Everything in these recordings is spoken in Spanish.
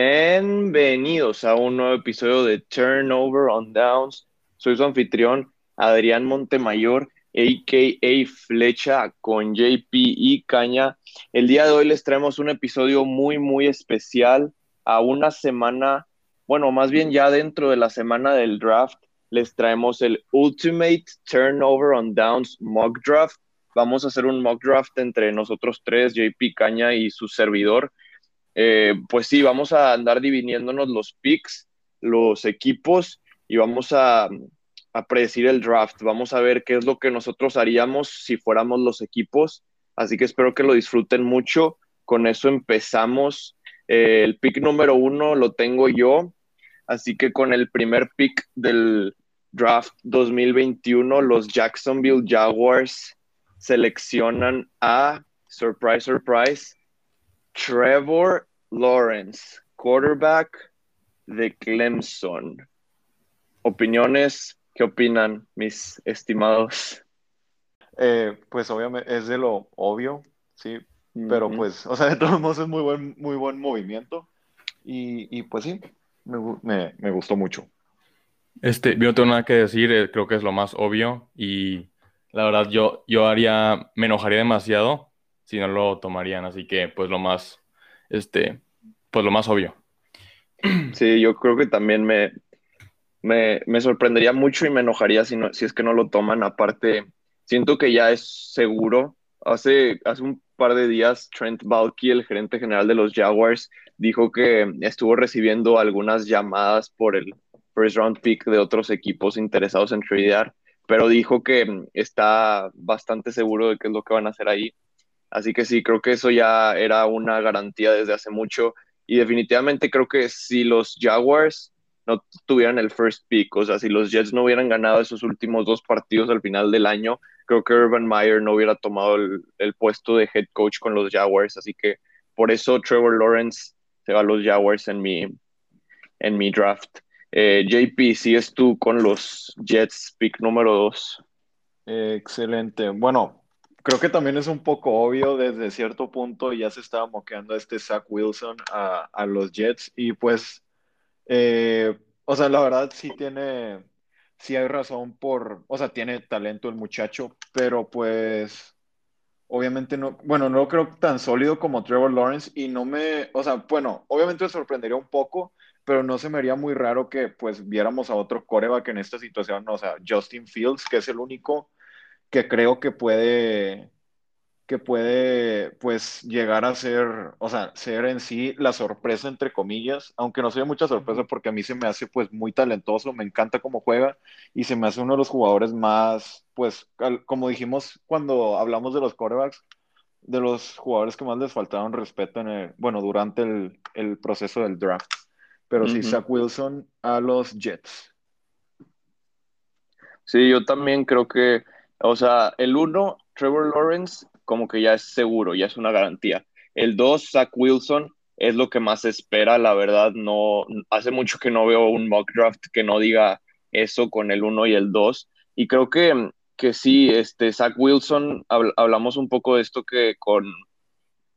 Bienvenidos a un nuevo episodio de Turnover on Downs. Soy su anfitrión, Adrián Montemayor, a.k.a. Flecha, con JP y Caña. El día de hoy les traemos un episodio muy, muy especial a una semana, bueno, más bien ya dentro de la semana del draft, les traemos el Ultimate Turnover on Downs Mock Draft. Vamos a hacer un mock draft entre nosotros tres, JP Caña y su servidor eh, pues sí, vamos a andar dividiéndonos los picks, los equipos y vamos a, predecir el draft. Vamos a ver qué es lo que nosotros haríamos si fuéramos los equipos. Así que espero que lo disfruten mucho. Con eso empezamos. Eh, el pick número uno lo tengo yo. Así que con el primer pick del draft 2021, los Jacksonville Jaguars seleccionan a, surprise, surprise, Trevor Lawrence, quarterback de Clemson. Opiniones, ¿qué opinan mis estimados? Eh, pues obviamente es de lo obvio, sí, pero pues, o sea, de todos modos es muy buen, muy buen movimiento y, pues sí, me, me, gustó mucho. Este, yo no tengo nada que decir, eh, creo que es lo más obvio y la verdad yo, yo haría, me enojaría demasiado si no lo tomarían, así que pues lo más este, pues lo más obvio. Sí, yo creo que también me, me, sorprendería mucho y me enojaría si, no, si es que no lo toman. Aparte, siento que ya es seguro. Hace, hace un par de días, Trent Balky, el gerente general de los Jaguars, dijo que estuvo recibiendo algunas llamadas por el first round pick de otros equipos interesados en tradear, pero dijo que está bastante seguro de qué es lo que van a hacer ahí. Así que sí, creo que eso ya era una garantía desde hace mucho. Y definitivamente creo que si los Jaguars no tuvieran el first pick, o sea, si los Jets no hubieran ganado esos últimos dos partidos al final del año, creo que Urban Meyer no hubiera tomado el, puesto de head coach con los Jaguars. Así que por eso Trevor Lawrence se va a los Jaguars en mi, en mi draft. Eh, JP, sigues tú con los Jets, pick número dos. excelente. Bueno, creo que también es un poco obvio desde cierto punto, ya se estaba moqueando este Zach Wilson a, a los Jets y pues, eh, o sea, la verdad sí tiene, sí hay razón por, o sea, tiene talento el muchacho, pero pues, obviamente no, bueno, no lo creo tan sólido como Trevor Lawrence y no me, o sea, bueno, obviamente me sorprendería un poco, pero no se me haría muy raro que pues viéramos a otro coreback en esta situación, o sea, Justin Fields, que es el único que creo que puede, que puede, pues, llegar a ser, o sea, ser en sí la sorpresa, entre comillas, aunque no sea mucha sorpresa porque a mí se me hace, pues, muy talentoso, me encanta cómo juega y se me hace uno de los jugadores más, pues, como dijimos cuando hablamos de los corebacks, de los jugadores que más les faltaron respeto en el, bueno, durante el, proceso del draft. Pero sí, Zach Wilson a los Jets. Sí, yo también creo que o sea, el uno, Trevor Lawrence, como que ya es seguro, ya es una garantía. El dos, Zach Wilson, es lo que más se espera, la verdad, no, hace mucho que no veo un mock draft que no diga eso con el uno y el dos. Y creo que, que sí, este, Zach Wilson, hablamos un poco de esto que con,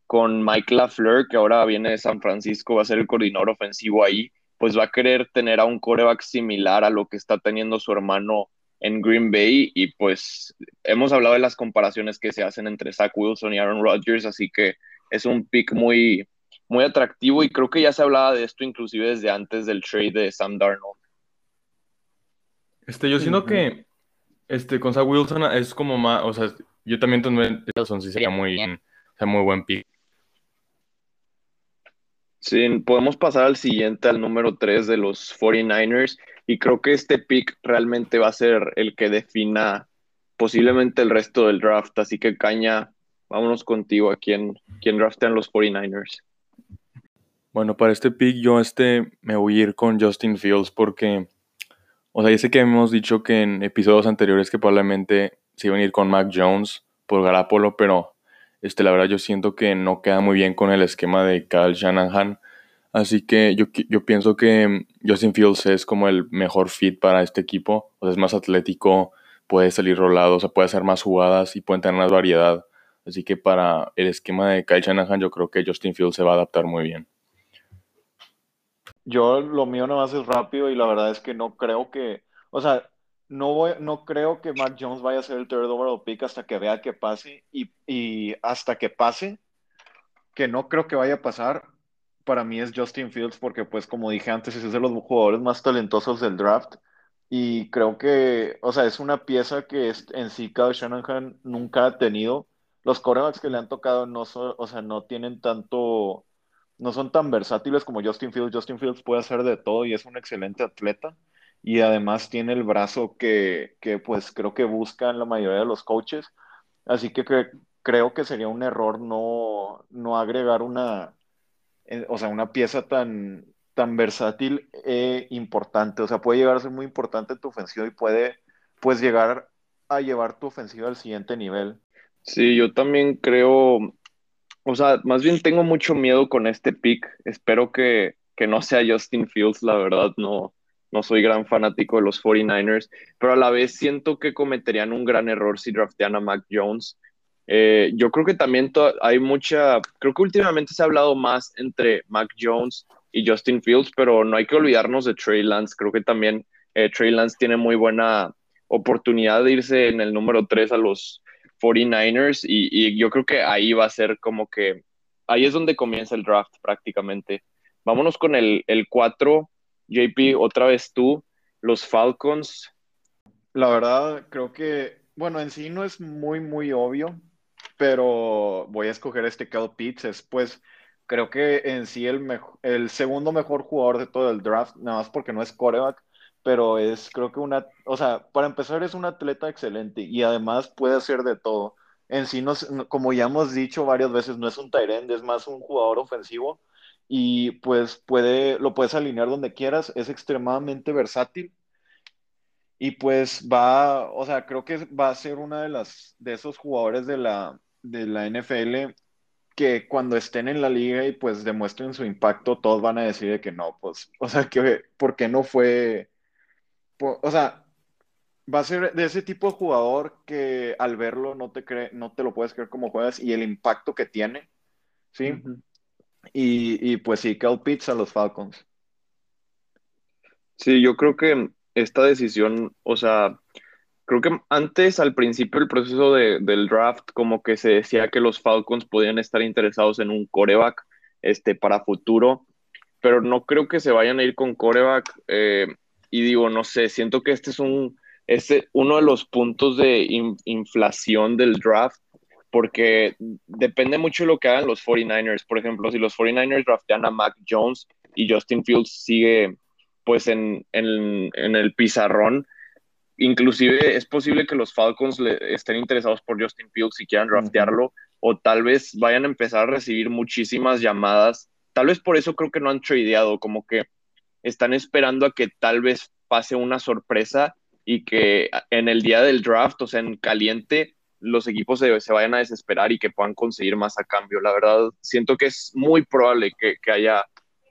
con Mike LaFleur, que ahora viene de San Francisco, va a ser el coordinador ofensivo ahí, pues va a querer tener a un coreback similar a lo que está teniendo su hermano en Green Bay y pues hemos hablado de las comparaciones que se hacen entre Zach Wilson y Aaron Rodgers, así que es un pick muy, muy atractivo y creo que ya se hablaba de esto inclusive desde antes del trade de Sam Darnold. Este, yo siento que este, con Zach Wilson es como más, o sea, yo también tendría razón, sí sería muy, muy buen pick. Sí, podemos pasar al siguiente, al número 3 de los 49ers. Y creo que este pick realmente va a ser el que defina posiblemente el resto del draft. Así que Caña, vámonos contigo a quién, quién draftean los 49ers. Bueno, para este pick yo este me voy a ir con Justin Fields porque, o sea, ya sé que hemos dicho que en episodios anteriores que probablemente se iban a ir con Mac Jones por Garapolo, pero este, la verdad yo siento que no queda muy bien con el esquema de Kyle Shanahan. Así que yo, yo pienso que Justin Fields es como el mejor fit para este equipo. O sea, es más atlético, puede salir rolado, o sea, puede hacer más jugadas y puede tener más variedad. Así que para el esquema de Kyle Shanahan yo creo que Justin Fields se va a adaptar muy bien. Yo lo mío nada más es rápido y la verdad es que no creo que, o sea, no voy, no creo que Mac Jones vaya a ser el third overall pick hasta que vea que pase y, y hasta que pase, que no creo que vaya a pasar, para mí es Justin Fields porque pues como dije antes es de los jugadores más talentosos del draft y creo que, o sea, es una pieza que es, en sí Kyle Shanahan nunca ha tenido. Los corebacks que le han tocado no son, o sea, no tienen tanto, no son tan versátiles como Justin Fields. Justin Fields puede hacer de todo y es un excelente atleta y además tiene el brazo que, que pues creo que buscan la mayoría de los coaches. Así que creo que sería un error no, no agregar una, o sea, una pieza tan, tan versátil e importante. O sea, puede llegar a ser muy importante tu ofensiva y puede, pues, llegar a llevar tu ofensiva al siguiente nivel. Sí, yo también creo, o sea, más bien tengo mucho miedo con este pick. Espero que, que no sea Justin Fields, la verdad, no, no soy gran fanático de los 49ers, pero a la vez siento que cometerían un gran error si draftean a Mac Jones. Eh, yo creo que también hay mucha, creo que últimamente se ha hablado más entre Mac Jones y Justin Fields, pero no hay que olvidarnos de Trey Lance. Creo que también eh, Trey Lance tiene muy buena oportunidad de irse en el número 3 a los 49ers y, yo creo que ahí va a ser como que, ahí es donde comienza el draft prácticamente. Vámonos con el, el 4, JP, otra vez tú, los Falcons. La verdad, creo que, bueno, en sí no es muy, muy obvio, pero voy a escoger este Cal Pitts, pues creo que en sí el, el segundo mejor jugador de todo el draft, nada más porque no es coreback, pero es creo que una, o sea, para empezar es un atleta excelente y además puede hacer de todo. En sí, no, como ya hemos dicho varias veces, no es un tight end, es más un jugador ofensivo y pues puede, lo puedes alinear donde quieras, es extremadamente versátil y pues va, o sea, creo que va a ser una de las, de esos jugadores de la, de la NFL que cuando estén en la liga y pues demuestren su impacto, todos van a decir que no, pues, o sea, que, ¿por qué no fue? o sea, va a ser de ese tipo de jugador que al verlo no te cree, no te lo puedes creer como juegas y el impacto que tiene, ¿sí? y, y, pues sí, Cal Pitts a los Falcons. Sí, yo creo que esta decisión, o sea, Creo que antes, al principio del proceso del draft, como que se decía que los Falcons podían estar interesados en un coreback este, para futuro, pero no creo que se vayan a ir con coreback. Eh, y digo, no sé, siento que este es un, este, uno de los puntos de inflación del draft, porque depende mucho de lo que hagan los 49ers. Por ejemplo, si los 49ers draftean a Mac Jones y Justin Fields sigue pues en, en, en el pizarrón, inclusive es posible que los Falcons le estén interesados por Justin Fields y quieran draftearlo, o tal vez vayan a empezar a recibir muchísimas llamadas. Tal vez por eso creo que no han tradeado, como que están esperando a que tal vez pase una sorpresa y que en el día del draft, o sea, en caliente, los equipos se, vayan a desesperar y que puedan conseguir más a cambio. La verdad, siento que es muy probable que, haya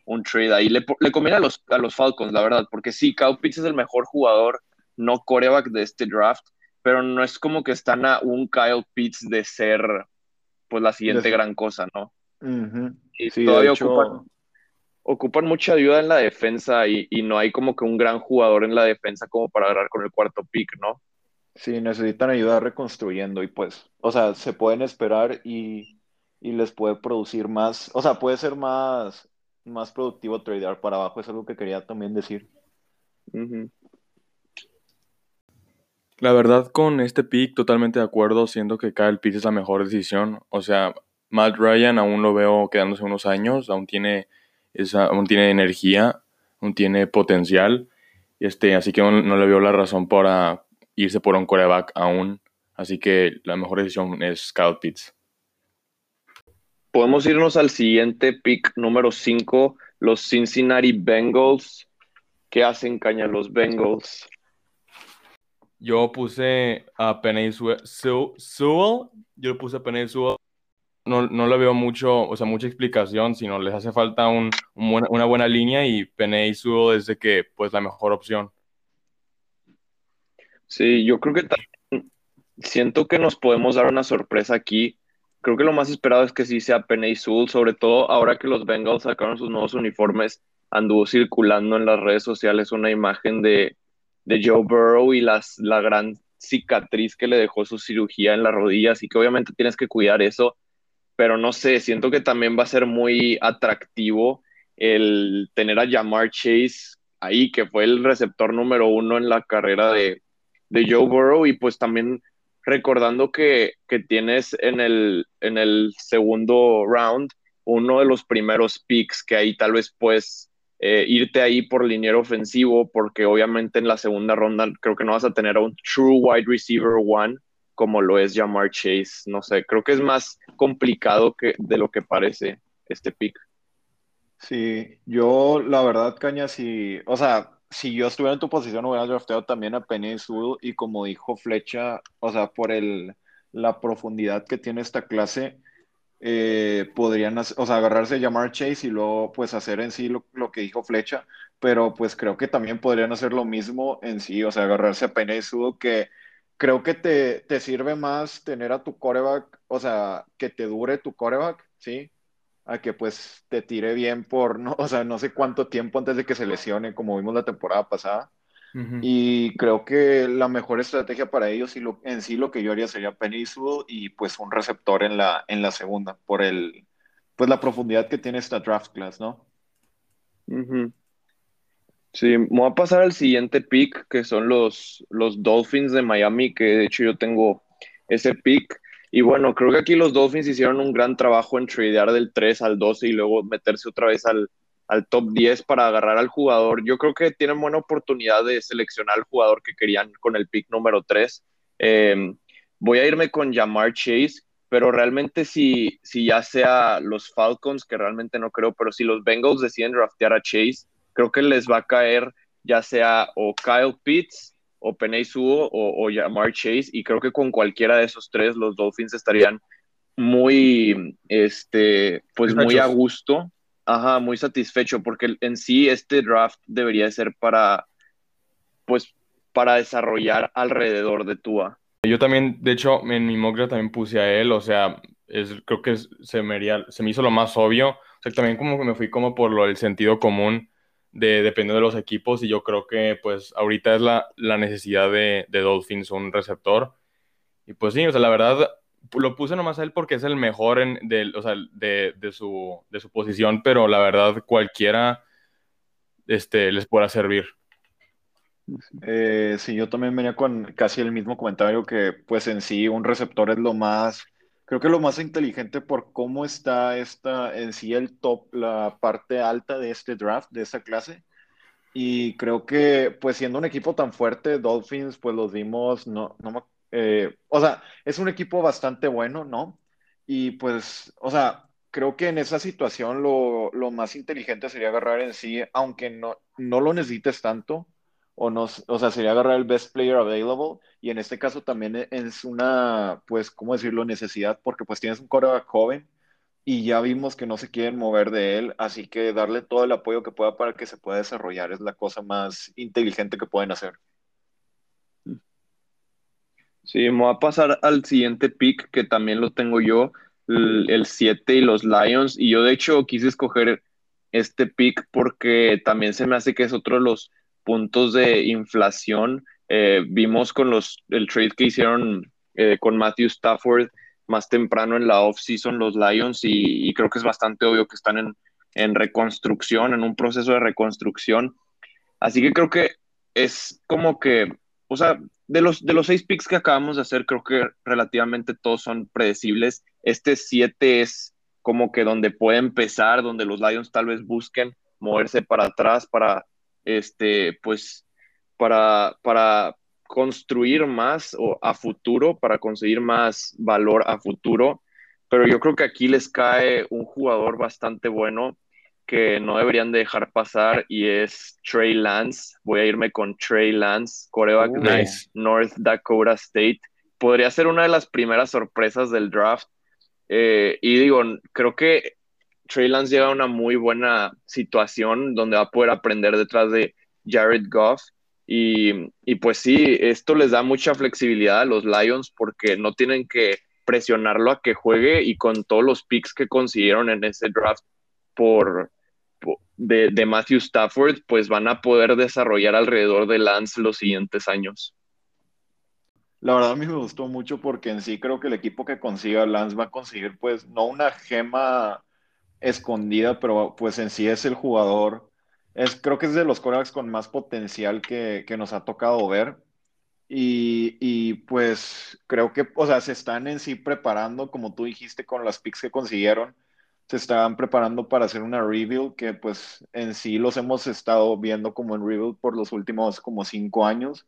un trade ahí. Le, le conviene a los, a los Falcons, la verdad, porque sí, Kyle Pitts es el mejor jugador no coreback de este draft, pero no es como que están a un Kyle Pitts de ser pues la siguiente gran cosa, ¿no? Y todavía ocupan, mucha ayuda en la defensa y, no hay como que un gran jugador en la defensa como para agarrar con el cuarto pick, ¿no? Sí, necesitan ayuda reconstruyendo y pues, o sea, se pueden esperar y, les puede producir más, o sea, puede ser más, más productivo tradear para abajo, es algo que quería también decir. La verdad, con este pick totalmente de acuerdo, siendo que Kyle Pitts es la mejor decisión. O sea, Matt Ryan aún lo veo quedándose unos años, aún tiene, esa, aún tiene energía, aún tiene potencial. Este, así que no, le veo la razón para irse por un coreback aún. Así que la mejor decisión es Kyle Pitts. Podemos irnos al siguiente pick número 5, los Cincinnati Bengals. ¿Qué hacen caña los Bengals? Yo puse a Penny Sewell. Yo puse a Penny Sewell. No, no le veo mucho, o sea, mucha explicación, sino les hace falta un, una buena línea y Penny Sewell es que, pues, la mejor opción. Sí, yo creo que también siento que nos podemos dar una sorpresa aquí. Creo que lo más esperado es que sí sea Penny Sewell, sobre todo ahora que los Bengals sacaron sus nuevos uniformes anduvo circulando en las redes sociales una imagen de, de Joe Burrow y las, la gran cicatriz que le dejó su cirugía en la rodilla, así que obviamente tienes que cuidar eso, pero no sé, siento que también va a ser muy atractivo el tener a Jamar Chase ahí, que fue el receptor número uno en la carrera de, de Joe Burrow, y pues también recordando que, que tienes en el, en el segundo round uno de los primeros picks que ahí tal vez puedes eh, irte ahí por liniero ofensivo, porque obviamente en la segunda ronda creo que no vas a tener a un true wide receiver one como lo es Jamar Chase. No sé, creo que es más complicado que de lo que parece este pick. Sí, yo la verdad, Caña, si, o sea, si yo estuviera en tu posición hubiera drafteado también a Penny Sewell y como dijo Flecha, o sea, por el, la profundidad que tiene esta clase, eh, podrían, o sea, agarrarse a llamar Chase y luego pues hacer en sí lo, que dijo Flecha, pero pues creo que también podrían hacer lo mismo en sí, o sea, agarrarse a Sewell que creo que te, te sirve más tener a tu coreback, o sea, que te dure tu coreback, ¿sí? A que pues te tire bien por, no, o sea, no sé cuánto tiempo antes de que se lesione, como vimos la temporada pasada. Y creo que la mejor estrategia para ellos y lo, en sí lo que yo haría sería Penny y pues un receptor en la, en la segunda, por el, pues la profundidad que tiene esta draft class, ¿no? Sí, me voy a pasar al siguiente pick, que son los, los Dolphins de Miami, que de hecho yo tengo ese pick. Y bueno, creo que aquí los Dolphins hicieron un gran trabajo en tradear del 3 al 12 y luego meterse otra vez al, al top 10 para agarrar al jugador. Yo creo que tienen buena oportunidad de seleccionar al jugador que querían con el pick número 3. Eh, voy a irme con Jamar Chase, pero realmente si, si ya sea los Falcons, que realmente no creo, pero si los Bengals deciden draftear a Chase, creo que les va a caer ya sea o Kyle Pitts o Penay Suo o, o Jamar Chase y creo que con cualquiera de esos tres los Dolphins estarían muy, este, pues muy a gusto Ajá, muy satisfecho porque en sí este draft debería ser para, pues, para desarrollar alrededor de Tua. Yo también, de hecho, en mi mock también puse a él, o sea, es, creo que se, me se me hizo lo más obvio. O sea, también como que me fui como por lo, el sentido común de dependiendo de los equipos y yo creo que pues ahorita es la, la necesidad de, de Dolphins un receptor. Y pues sí, o sea, la verdad, lo puse nomás a él porque es el mejor en, de, o sea, de, de, su, de su posición, pero la verdad cualquiera este, les pueda servir. Eh, sí, yo también venía con casi el mismo comentario que pues en sí un receptor es lo más, creo que lo más inteligente por cómo está esta, en sí el top, la parte alta de este draft, de esta clase. Y creo que pues siendo un equipo tan fuerte, Dolphins pues los vimos, no, no eh, o sea, es un equipo bastante bueno, ¿no? Y pues, o sea, creo que en esa situación lo, más inteligente sería agarrar en sí, aunque no, no lo necesites tanto, o, no, o sea, sería agarrar el best player available, y en este caso también e, es una, pues, ¿cómo decirlo?, necesidad, porque pues tienes un quarterback joven, y ya vimos que no se quieren mover de él, así que darle todo el apoyo que pueda para que se pueda desarrollar es la cosa más inteligente que pueden hacer. Sí, me voy a pasar al siguiente pick que también lo tengo yo, el 7 y los Lions. Y yo de hecho quise escoger este pick porque también se me hace que es otro de los puntos de inflación. Eh, vimos con los, el trade que hicieron eh, con Matthew Stafford más temprano en la off-season los Lions y, creo que es bastante obvio que están en, en reconstrucción, en un proceso de reconstrucción. Así que creo que es como que, o sea, de los, de los seis picks que acabamos de hacer, creo que relativamente todos son predecibles. Este siete es como que donde puede empezar, donde los Lions tal vez busquen moverse para atrás para, este, pues, para, para construir más o a futuro, para conseguir más valor a futuro. Pero yo creo que aquí les cae un jugador bastante bueno que no deberían dejar pasar y es Trey Lance. Voy a irme con Trey Lance, coreback de North Dakota State. Podría ser una de las primeras sorpresas del draft. Eh, y digo, creo que Trey Lance llega a una muy buena situación donde va a poder aprender detrás de Jared Goff. Y, y pues sí, esto les da mucha flexibilidad a los Lions porque no tienen que presionarlo a que juegue y con todos los picks que consiguieron en ese draft por, de, de, Matthew Stafford, pues van a poder desarrollar alrededor de Lance los siguientes años. La verdad me gustó mucho porque en sí creo que el equipo que consiga Lance va a conseguir pues no una gema escondida, pero pues en sí es el jugador, es, creo que es de los corebacks con más potencial que, que nos ha tocado ver. Y, y, pues creo que, o sea, se están en sí preparando, como tú dijiste, con las picks que consiguieron, se están preparando para hacer una rebuild que pues en sí los hemos estado viendo como en rebuild por los últimos como cinco años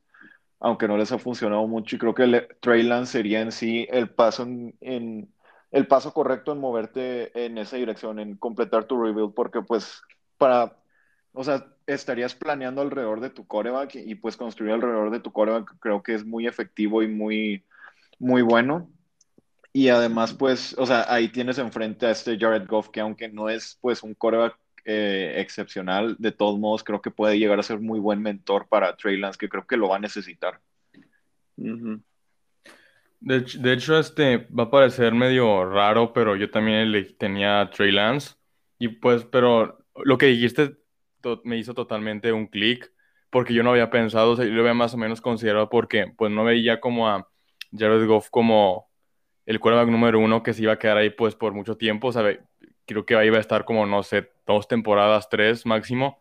aunque no les ha funcionado mucho. Y creo que el Trey sería en sí el paso, en, el paso correcto en moverte en esa dirección, en completar tu rebuild, porque pues para, o sea, estarías planeando alrededor de tu coreback y, pues construir alrededor de tu coreback creo que es muy efectivo y muy, muy bueno. Y además, pues, o sea, ahí tienes enfrente a este Jared Goff, que aunque no es pues un coreback eh, excepcional. De todos modos, creo que puede llegar a ser muy buen mentor para Trey Lance, que creo que lo va a necesitar. de, hecho, este va a parecer medio raro, pero yo también le tenía a Trey Lance. Y pues, pero lo que dijiste me hizo totalmente un clic, porque yo no había pensado, o sea, yo lo había más o menos considerado porque pues no veía como a Jared Goff como el quarterback número uno que se iba a quedar ahí pues por mucho tiempo, o creo que ahí va a estar como, no sé, dos temporadas, tres máximo.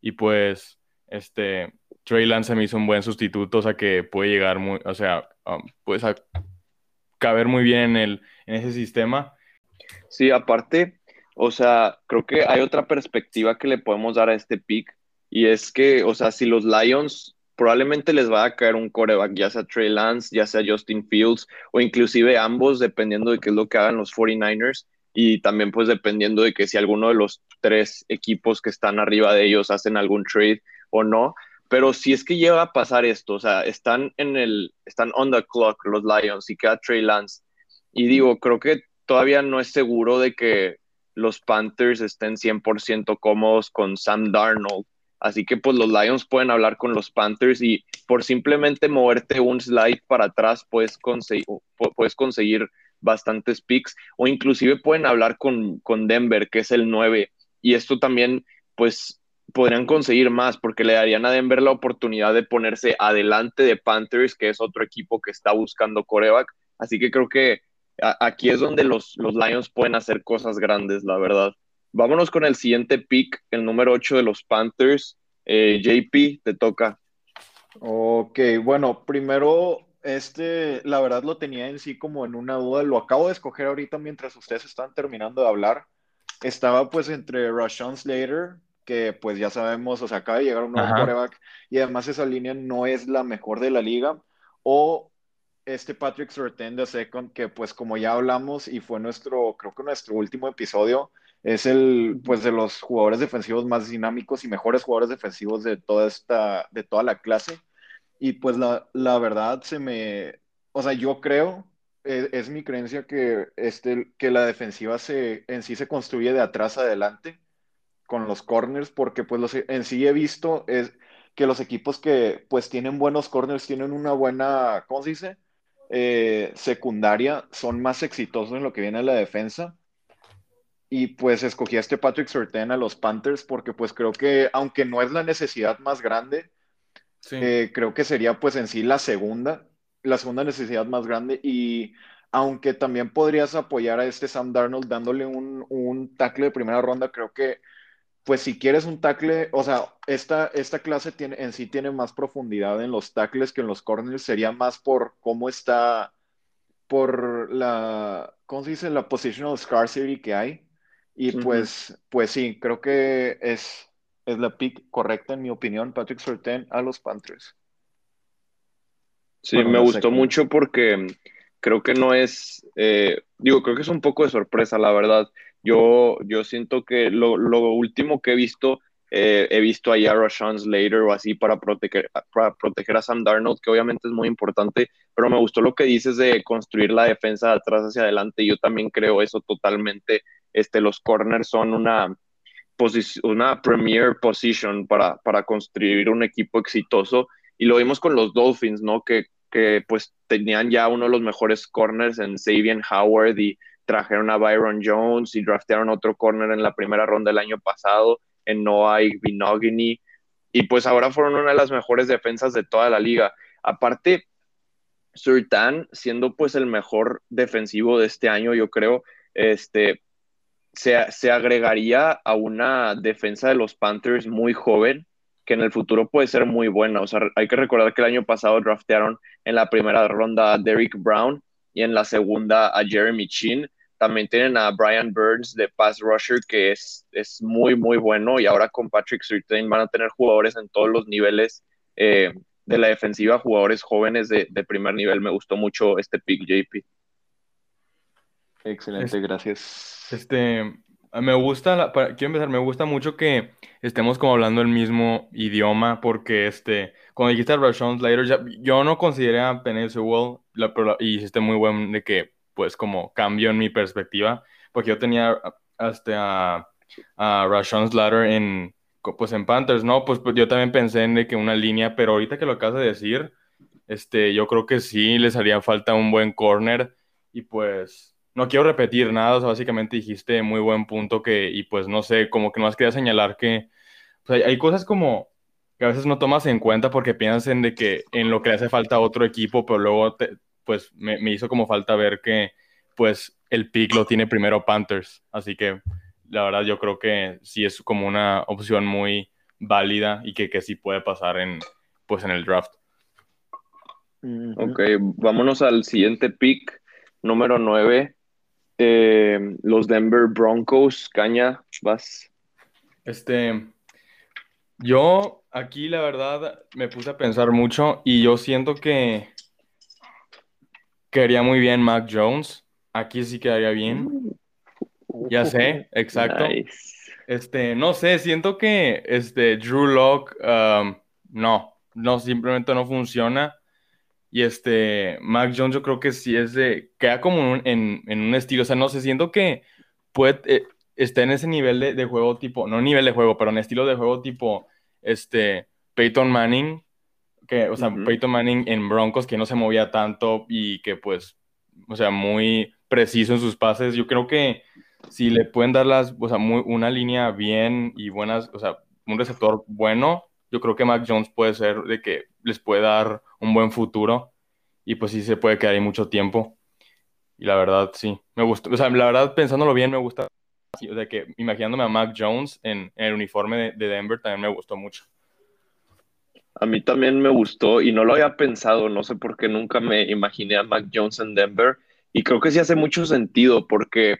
Y pues, este, Trey Lance me hizo un buen sustituto, o sea, que puede llegar muy, o sea, um, pues a caber muy bien en, el, en ese sistema. Sí, aparte, o sea, creo que hay otra perspectiva que le podemos dar a este pick, y es que, o sea, si los Lions probablemente les va a caer un coreback, ya sea Trey Lance, ya sea Justin Fields, o inclusive ambos, dependiendo de qué es lo que hagan los 49ers y también pues dependiendo de que si alguno de los tres equipos que están arriba de ellos hacen algún trade o no. Pero si es que llega a pasar esto, o sea, están en el, están on the clock los Lions y queda Trey Lance. Y digo, creo que todavía no es seguro de que los Panthers estén 100% cómodos con Sam Darnold. Así que pues los Lions pueden hablar con los Panthers y por simplemente moverte un slide para atrás puedes conseguir, puedes conseguir bastantes picks o inclusive pueden hablar con, con Denver, que es el 9, y esto también, pues, podrían conseguir más porque le darían a Denver la oportunidad de ponerse adelante de Panthers, que es otro equipo que está buscando coreback. Así que creo que aquí es donde los, los Lions pueden hacer cosas grandes, la verdad. Vámonos con el siguiente pick, el número 8 de los Panthers. Eh, JP, te toca. Ok, bueno, primero este, la verdad lo tenía en sí como en una duda. Lo acabo de escoger ahorita mientras ustedes están terminando de hablar. Estaba pues entre Rashawn Slater, que pues ya sabemos, o sea, acaba de llegar un nuevo quarterback y además esa línea no es la mejor de la liga. O este Patrick Surtain de Second, que pues como ya hablamos y fue nuestro, creo que nuestro último episodio, es el pues de los jugadores defensivos más dinámicos y mejores jugadores defensivos de toda esta, de toda la clase. Y pues la, la verdad se me, o sea, yo creo, e, es, mi creencia que, este, que la defensiva se, en sí se construye de atrás adelante con los corners, porque pues los, en sí he visto es que los equipos que pues tienen buenos corners, tienen una buena, ¿cómo se dice? Eh, secundaria, son más exitosos en lo que viene a la defensa. Y pues escogí a este Patrick Surtain a los Panthers porque pues creo que aunque no es la necesidad más grande, eh, creo que sería pues en sí la segunda, la segunda necesidad más grande y aunque también podrías apoyar a este Sam Darnold dándole un, un tackle de primera ronda, creo que pues si quieres un tackle, o sea, esta, esta clase tiene, en sí tiene más profundidad en los tackles que en los corners, sería más por cómo está, por la, ¿cómo se dice? La positional scarcity que hay. Y pues, pues sí, creo que es, es la pick correcta, en mi opinión, Patrick Surtain a los Panthers. Sí, me gustó mucho porque creo que no es, eh, digo, creo que es un poco de sorpresa, la verdad. Yo, yo siento que lo, último que he visto, eh, he visto a Yara Slater o así para proteger, para proteger a Sam Darnold, que obviamente es muy importante, pero me gustó lo que dices de construir la defensa de atrás hacia adelante. Yo también creo eso totalmente. Este, los corners son una, una premier position para, para construir un equipo exitoso. Y lo vimos con los Dolphins, ¿no? Que, que pues tenían ya uno de los mejores corners en Sabian Howard y trajeron a Byron Jones y draftearon otro corner en la primera ronda del año pasado. en Noah Binogany, y pues ahora fueron una de las mejores defensas de toda la liga. Aparte, Surtan, siendo pues el mejor defensivo de este año, yo creo, este, se, se, agregaría a una defensa de los Panthers muy joven, que en el futuro puede ser muy buena. O sea, hay que recordar que el año pasado draftearon en la primera ronda a Derrick Brown y en la segunda a Jeremy Chin. También tienen a Brian Burns de pass rusher, que es, es muy, muy bueno. Y ahora con Patrick Surtain van a tener jugadores en todos los niveles eh, de la defensiva, jugadores jóvenes de, de, primer nivel. Me gustó mucho este pick, JP. Excelente, gracias. Este, me gusta, quiero empezar, me gusta mucho que estemos como hablando el mismo idioma, porque este, cuando dijiste Rashawn Slater, yo no consideré a Penny Sewell, y hiciste muy buen de que, pues, como cambio en mi perspectiva, porque yo tenía hasta a, a Rashawn Slater en, pues, en Panthers, ¿no? Pues, pues, yo también pensé en de que una línea, pero ahorita que lo acabas de decir, este, yo creo que sí les haría falta un buen corner, y pues no quiero repetir nada, o sea, básicamente dijiste muy buen punto que, y pues no sé, como que no más quería señalar que pues, hay, cosas como que a veces no tomas en cuenta porque piensas en de que en lo que le hace falta a otro equipo, pero luego pues me, me, hizo como falta ver que pues el pick lo tiene primero Panthers, así que la verdad yo creo que sí es como una opción muy válida y que, que sí puede pasar en pues en el draft. Ok, vámonos al siguiente pick, número 9. Eh, los Denver Broncos, Caña, vas. Este, yo aquí la verdad me puse a pensar mucho y yo siento que quedaría muy bien Mac Jones. Aquí sí quedaría bien. Ya sé, exacto. Este, no sé, siento que este Drew Lock, um, no, no, simplemente no funciona. Y este, Mac Jones yo creo que sí es de, queda como en, en, un estilo, o sea, no sé, siento que puede, eh, está en ese nivel de, de, juego tipo, no nivel de juego, pero en estilo de juego tipo, este, Peyton Manning, que, o sea, Peyton Manning en Broncos, que no se movía tanto y que pues, o sea, muy preciso en sus pases, yo creo que si le pueden dar las, o sea, muy, una línea bien y buenas, o sea, un receptor bueno, yo creo que Mac Jones puede ser de que les puede dar un buen futuro y pues sí se puede quedar ahí mucho tiempo. Y la verdad, sí, me gusta, o sea, la verdad, pensándolo bien, me gusta, o sea, que imaginándome a Mac Jones en, el uniforme de, Denver también me gustó mucho. A mí también me gustó y no lo había pensado, no sé por qué nunca me imaginé a Mac Jones en Denver y creo que sí hace mucho sentido porque,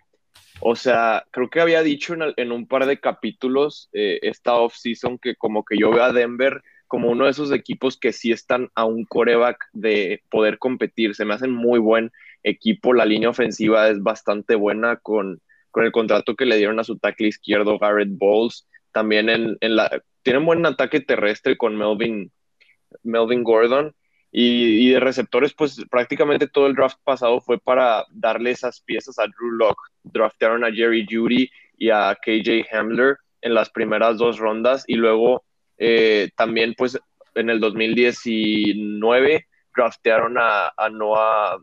o sea, creo que había dicho en, un par de capítulos eh, esta off-season que como que yo veo a Denver como uno de esos equipos que sí están a un coreback de poder competir. Se me hacen muy buen equipo. La línea ofensiva es bastante buena con, con el contrato que le dieron a su tackle izquierdo, Garrett Bowles. También en, en la, tienen buen ataque terrestre con Melvin, Melvin Gordon. Y, de receptores, pues prácticamente todo el draft pasado fue para darle esas piezas a Drew Locke. Draftearon a Jerry Judy y a KJ Hamler en las primeras dos rondas y luego eh, también, pues, en el 2019 draftearon a, Noah,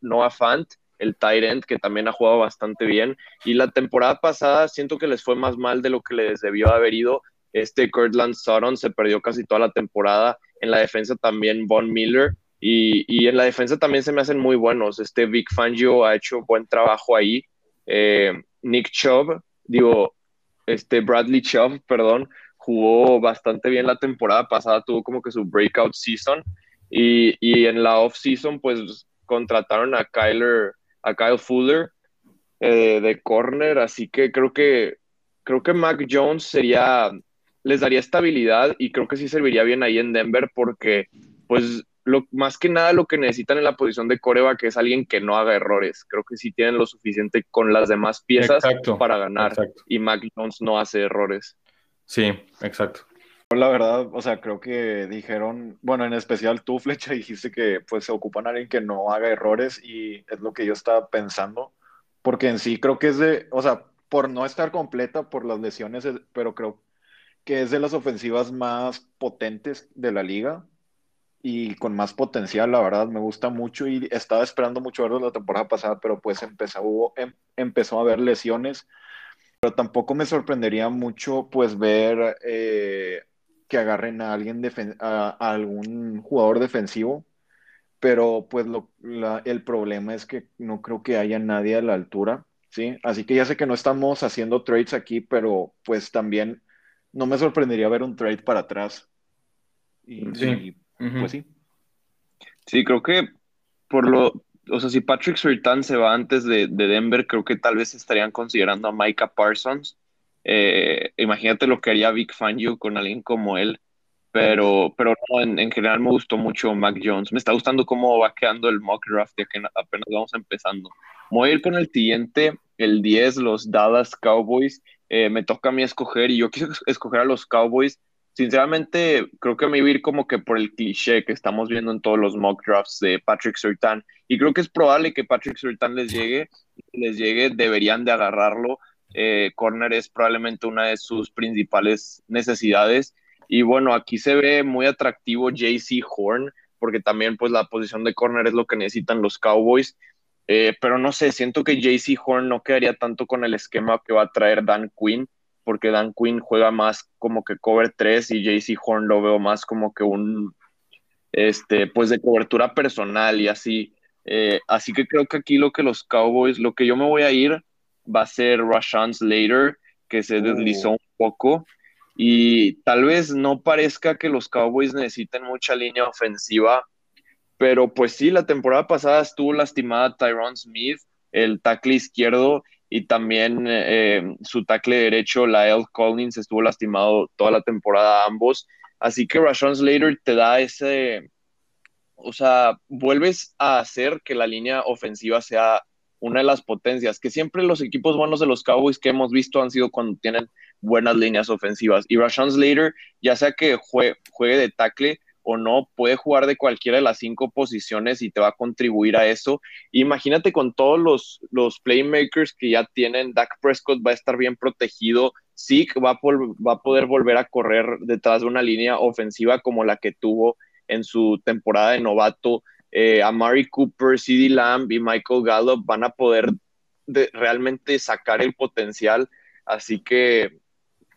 Noah Fant, el tight que también ha jugado bastante bien. Y la temporada pasada siento que les fue más mal de lo que les debió haber ido. Este Kurtland Sutton se perdió casi toda la temporada. En la defensa también Von Miller. Y, en la defensa también se me hacen muy buenos. Este Vic Fangio ha hecho buen trabajo ahí. Eh, Nick Chubb, digo, este Bradley Chubb, perdón, jugó bastante bien la temporada pasada, tuvo como que su breakout season y, y en la off season pues contrataron a Kyler, a Kyle Fuller eh, de corner, así que creo que creo que Mac Jones sería les daría estabilidad y creo que sí serviría bien ahí en Denver porque pues lo, más que nada lo que necesitan en la posición de coreback es alguien que no haga errores. Creo que sí tienen lo suficiente con las demás piezas para ganar y Mac Jones no hace errores. Sí, exacto. La verdad, o sea, creo que dijeron, bueno, en especial tú, Flecha, dijiste que pues se ocupan a alguien que no haga errores y es lo que yo estaba pensando, porque en sí creo que es de, o sea, por no estar completa por las lesiones, pero creo que es de las ofensivas más potentes de la liga y con más potencial, la verdad, me gusta mucho y estaba esperando mucho verlo la temporada pasada, pero pues empezó, em, empezó a haber lesiones pero tampoco me sorprendería mucho pues ver eh, que agarren a alguien a, algún jugador defensivo, pero pues lo, el problema es que no creo que haya nadie a la altura, ¿sí? Así que ya sé que no estamos haciendo trades aquí, pero pues también no me sorprendería ver un trade para atrás. Y, sí. pues sí. Sí, creo que por lo, o sea, si Patrick Surtain se va antes de, Denver, creo que tal vez estarían considerando a Micah Parsons. Eh, imagínate lo que haría Vic Fangio con alguien como él. Pero, pero no, en, general me gustó mucho Mac Jones. Me está gustando cómo va quedando el mock draft, ya que apenas vamos empezando. Voy a ir con el siguiente, el 10, los Dallas Cowboys. Eh, me toca a mí escoger y yo quise escoger a los Cowboys sinceramente creo que me iba a ir como que por el cliché que estamos viendo en todos los mock drafts de Patrick Surtain y creo que es probable que Patrick Surtain les llegue, les llegue, deberían de agarrarlo. Eh, corner es probablemente una de sus principales necesidades y bueno, aquí se ve muy atractivo JC Horn porque también pues la posición de corner es lo que necesitan los Cowboys. Eh, pero no sé, siento que JC Horn no quedaría tanto con el esquema que va a traer Dan Quinn porque Dan Quinn juega más como que cover 3 y JC Horn lo veo más como que un, este, pues de cobertura personal y así. Eh, así que creo que aquí lo que los Cowboys, lo que yo me voy a ir va a ser Rashawn Slater, que se deslizó oh. un poco. Y tal vez no parezca que los Cowboys necesiten mucha línea ofensiva, pero pues sí, la temporada pasada estuvo lastimada Tyron Smith, el tackle izquierdo, y también eh, su tackle derecho, Lyle Collins, estuvo lastimado toda la temporada ambos. Así que Rashawn Slater te da ese, o sea, vuelves a hacer que la línea ofensiva sea una de las potencias, que siempre los equipos buenos de los Cowboys que hemos visto han sido cuando tienen buenas líneas ofensivas. Y Rashawn Slater, ya sea que juegue de tackle o no, puede jugar de cualquiera de las cinco posiciones y te va a contribuir a eso. Imagínate con todos los, los playmakers que ya tienen, Dak Prescott va a estar bien protegido, Zeke va a, va a poder volver a correr detrás de una línea ofensiva como la que tuvo en su temporada de novato. Eh, Amari Cooper, CeeDee Lamb y Michael Gallup van a poder realmente sacar el potencial. Así que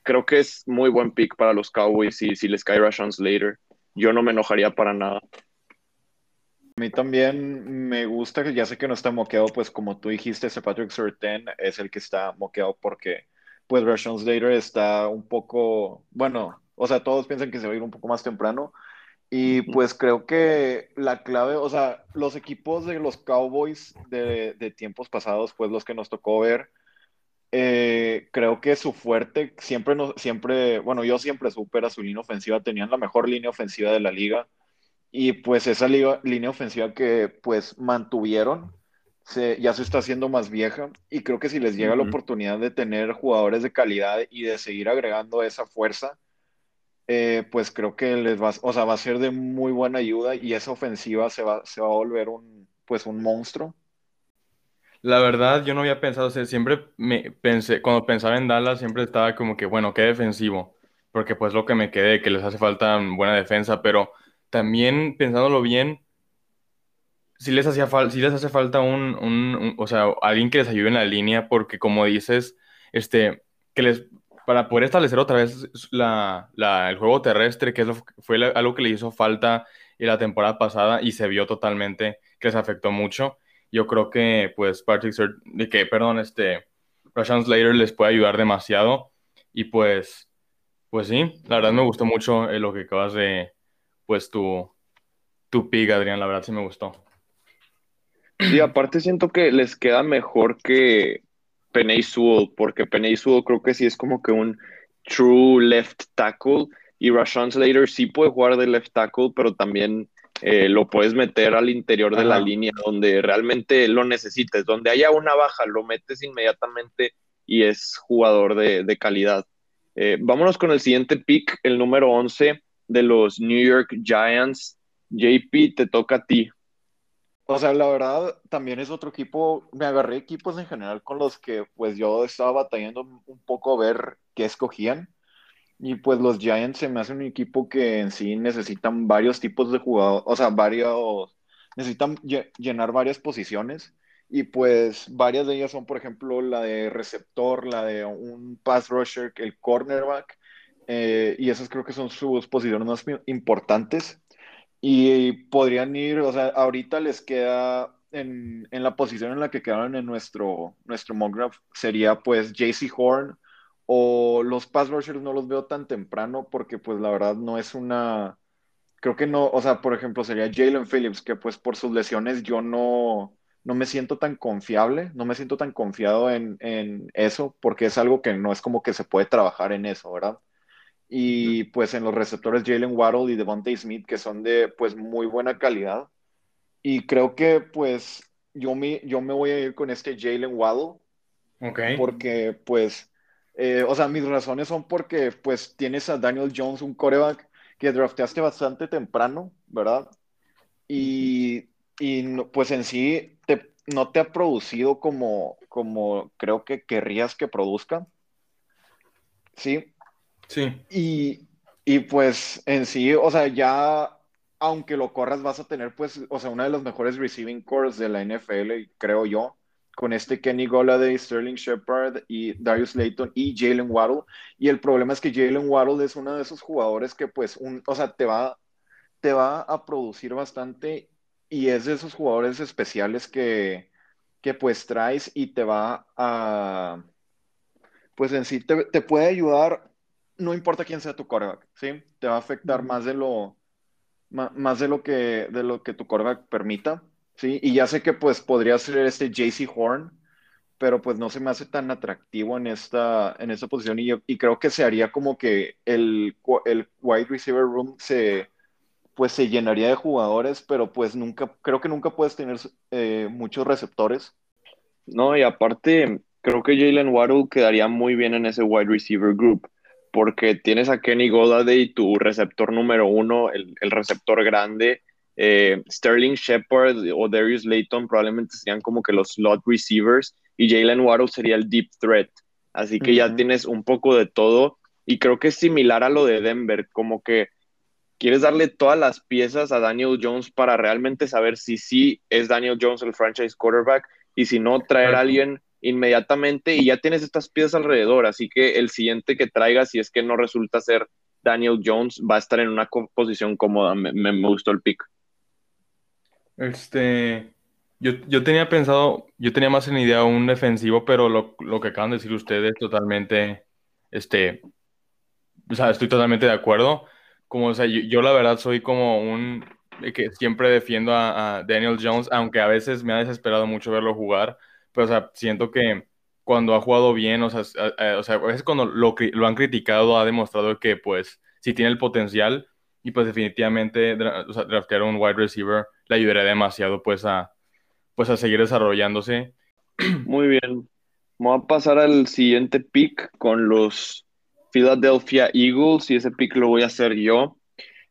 creo que es muy buen pick para los Cowboys y si les cae Rashawn Slater yo no me enojaría para nada. A mí también me gusta, que ya sé que no está moqueado, pues como tú dijiste, ese Patrick Surtain es el que está moqueado porque pues Rashawn Slater está un poco, bueno, o sea, todos piensan que se va a ir un poco más temprano y pues creo que la clave, o sea, los equipos de los Cowboys de, de tiempos pasados, pues los que nos tocó ver, eh, creo que su fuerte siempre, no, siempre, bueno, yo siempre supera su línea ofensiva, tenían la mejor línea ofensiva de la liga y pues esa línea ofensiva que pues mantuvieron se, ya se está haciendo más vieja y creo que si les llega la oportunidad de tener jugadores de calidad y de seguir agregando esa fuerza, eh, pues creo que les va, o sea, va a ser de muy buena ayuda y esa ofensiva se va, se va a volver un, pues un monstruo la verdad, yo no había pensado, o sea, siempre me pensé, cuando pensaba en Dallas, siempre estaba como que, bueno, qué defensivo, porque pues lo que me quedé, que les hace falta buena defensa, pero también pensándolo bien, si les hacía falta, si les hace falta un, un, o sea, alguien que les ayude en la línea, porque como dices, este, que les, para poder establecer otra vez la, la, el juego terrestre, que fue algo que le hizo falta en la temporada pasada y se vio totalmente que les afectó mucho yo creo que pues Patrick de que, perdón, este Rashawn Slater les puede ayudar demasiado y pues pues sí, la verdad me gustó mucho eh, lo que acabas de pues tu tu pick, Adrián, la verdad sí me gustó. Sí, aparte siento que les queda mejor que Penny Sewell, porque Penny Sewell creo que sí es como que un true left tackle y Rashawn Slater sí puede jugar de left tackle, pero también eh, lo puedes meter al interior de la línea donde realmente lo necesites, donde haya una baja, lo metes inmediatamente y es jugador de, calidad. Eh, vámonos con el siguiente pick, el número 11 de los New York Giants. JP, te toca a ti. O sea, la verdad, también es otro equipo, me agarré equipos en general con los que pues yo estaba batallando un poco a ver qué escogían. Y pues los Giants se me hacen un equipo que en sí necesitan varios tipos de jugadores, o sea, varios, necesitan llenar varias posiciones. Y pues varias de ellas son, por ejemplo, la de receptor, la de un pass rusher, el cornerback, eh, y esas creo que son sus posiciones más importantes. Y podrían ir, o sea, ahorita les queda en, en la posición en la que quedaron en nuestro, nuestro mock sería pues JC Horn o los pass rushers no los veo tan temprano porque pues la verdad no es una, creo que no, o sea, por ejemplo sería Jalen Phillips, que pues por sus lesiones yo no, no me siento tan confiable, no me siento tan confiado en, en eso porque es algo que no es como que se puede trabajar en eso, ¿verdad? Y pues en los receptores Jalen Waddle y Devontae Smith, que son de pues muy buena calidad. Y creo que pues yo me, yo me voy a ir con este Jalen Waddle. Ok. Porque pues, eh, o sea, mis razones son porque pues tienes a Daniel Jones, un coreback que drafteaste bastante temprano, ¿verdad? Y, y pues en sí te, no te ha producido como, como creo que querrías que produzca. Sí, Sí. y, y pues en sí, o sea, ya aunque lo corras vas a tener pues, o sea, una de las mejores receiving cores de la NFL, creo yo, con este Kenny Golladay, Sterling Shepard y Darius Layton y Jalen Waddle. Y el problema es que Jalen Waddle es uno de esos jugadores que pues, un, o sea, te va, te va a producir bastante y es de esos jugadores especiales que, que pues traes y te va a, pues en sí te, te puede ayudar no importa quién sea tu quarterback, ¿sí? Te va a afectar más de lo, más de lo que, de lo que tu quarterback permita, ¿sí? Y ya sé que pues podría ser este JC Horn, pero pues no se me hace tan atractivo en esta, en esta posición y, yo- y creo que se haría como que el, el wide receiver room se, pues se llenaría de jugadores, pero pues nunca, creo que nunca puedes tener eh, muchos receptores. No, y aparte, creo que Jalen Waddle quedaría muy bien en ese wide receiver group, porque tienes a Kenny Golladay, tu receptor número uno, el, el receptor grande. Eh, Sterling Shepard o Darius Layton probablemente serían como que los slot receivers, y Jalen Waddle sería el deep threat. Así que ya tienes un poco de todo, y creo que es similar a lo de Denver, como que quieres darle todas las piezas a Daniel Jones para realmente saber si sí es Daniel Jones el franchise quarterback y si no, traer a alguien inmediatamente y ya tienes estas piezas alrededor. Así que el siguiente que traigas, si es que no resulta ser Daniel Jones, va a estar en una posición cómoda. Me, me- me gustó el pick. Este, yo, yo tenía pensado, yo tenía más en idea un defensivo, pero lo, lo que acaban de decir ustedes totalmente, este, o sea, estoy totalmente de acuerdo. Como, o sea, yo, yo la verdad soy como un que siempre defiendo a, a Daniel Jones, aunque a veces me ha desesperado mucho verlo jugar, pero o sea, siento que cuando ha jugado bien, o sea, a, a- o sea, a veces cuando lo, lo han criticado ha demostrado que pues sí tiene el potencial y pues definitivamente o sea, draftear un wide receiver le ayudaría demasiado pues a pues a seguir desarrollándose. Muy bien. Vamos a pasar al siguiente pick con los Philadelphia Eagles y ese pick lo voy a hacer yo.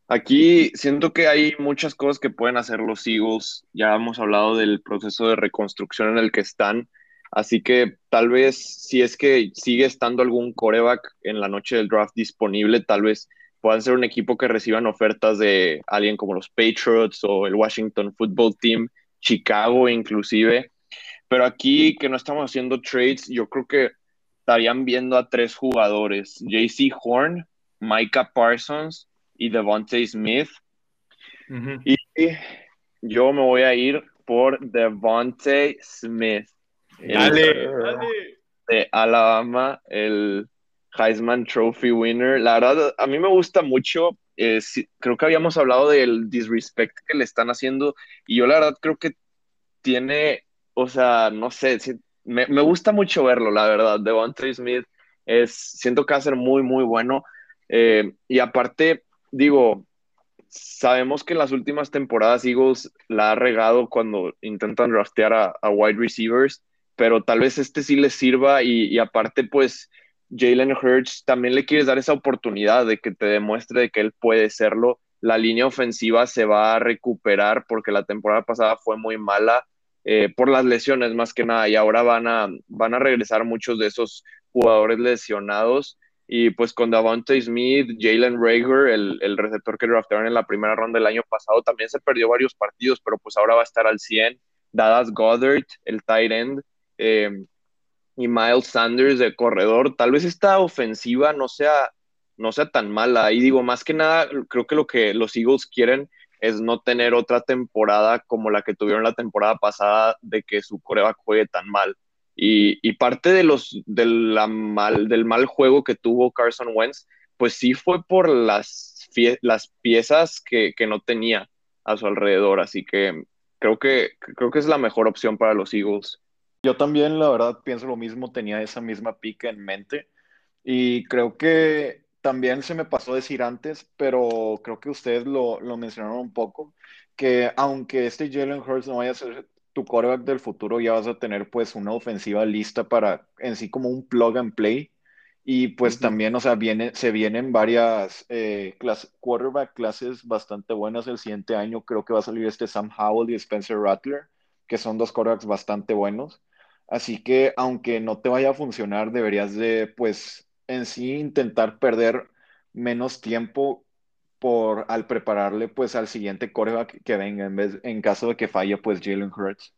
Aquí siento que hay muchas cosas que pueden hacer los Eagles. Ya hemos hablado del proceso de reconstrucción en el que están. Así que tal vez si es que sigue estando algún coreback en la noche del draft disponible, tal vez puedan ser un equipo que reciban ofertas de alguien como los Patriots o el Washington Football Team, Chicago inclusive. Pero aquí que no estamos haciendo trades, yo creo que estarían viendo a tres jugadores, JC Horn, Micah Parsons y Devontae Smith. Y yo me voy a ir por Devontae Smith, el Dale, dale. de Alabama, el Heisman Trophy winner. La verdad, a mí me gusta mucho. eh, creo que habíamos hablado del disrespect que le están haciendo y yo la verdad creo que tiene, o sea, no sé, sí, me, me gusta mucho verlo, la verdad. Devontae Smith es, siento que va a ser muy, muy bueno. Eh, y aparte, digo, sabemos que en las últimas temporadas Eagles la ha regado cuando intentan draftear a, wide receivers, pero tal vez este sí les sirva y aparte, pues, Jalen Hurts también le quieres dar esa oportunidad de que te demuestre de que él puede serlo. La línea ofensiva se va a recuperar porque la temporada pasada fue muy mala eh, por las lesiones más que nada y ahora van a, van a regresar muchos de esos jugadores lesionados y pues con Davante Smith, Jalen Rager, el, el receptor que draftaron en la primera ronda del año pasado, también se perdió varios partidos, pero pues ahora va a estar al 100 Dallas Goddard, el tight end, eh, y Miles Sanders de corredor, tal vez esta ofensiva no sea, no sea tan mala. Y digo, más que nada, creo que lo que los Eagles quieren es no tener otra temporada como la que tuvieron la temporada pasada de que su coreback juegue tan mal. Y, parte de los, la mal, del mal juego que tuvo Carson Wentz, pues sí fue por las, las piezas que, que, no tenía a su alrededor. Así que creo, que creo que es la mejor opción para los Eagles. Yo también, la verdad, pienso lo mismo, tenía esa misma pica en mente. Y creo que también se me pasó decir antes, pero creo que ustedes lo, lo mencionaron un poco, que aunque este Jalen Hurts no vaya a ser tu quarterback del futuro, ya vas a tener pues una ofensiva lista para en sí como un plug and play. Y pues también, o sea, viene, se vienen varias eh, quarterback clases bastante buenas el siguiente año. Creo que va a salir este Sam Howell y Spencer Rattler, que son dos quarterbacks bastante buenos. Así que aunque no te vaya a funcionar, deberías de pues en sí intentar perder menos tiempo por al prepararle pues al siguiente coreback que venga en vez en caso de que falle pues Jalen Hurts.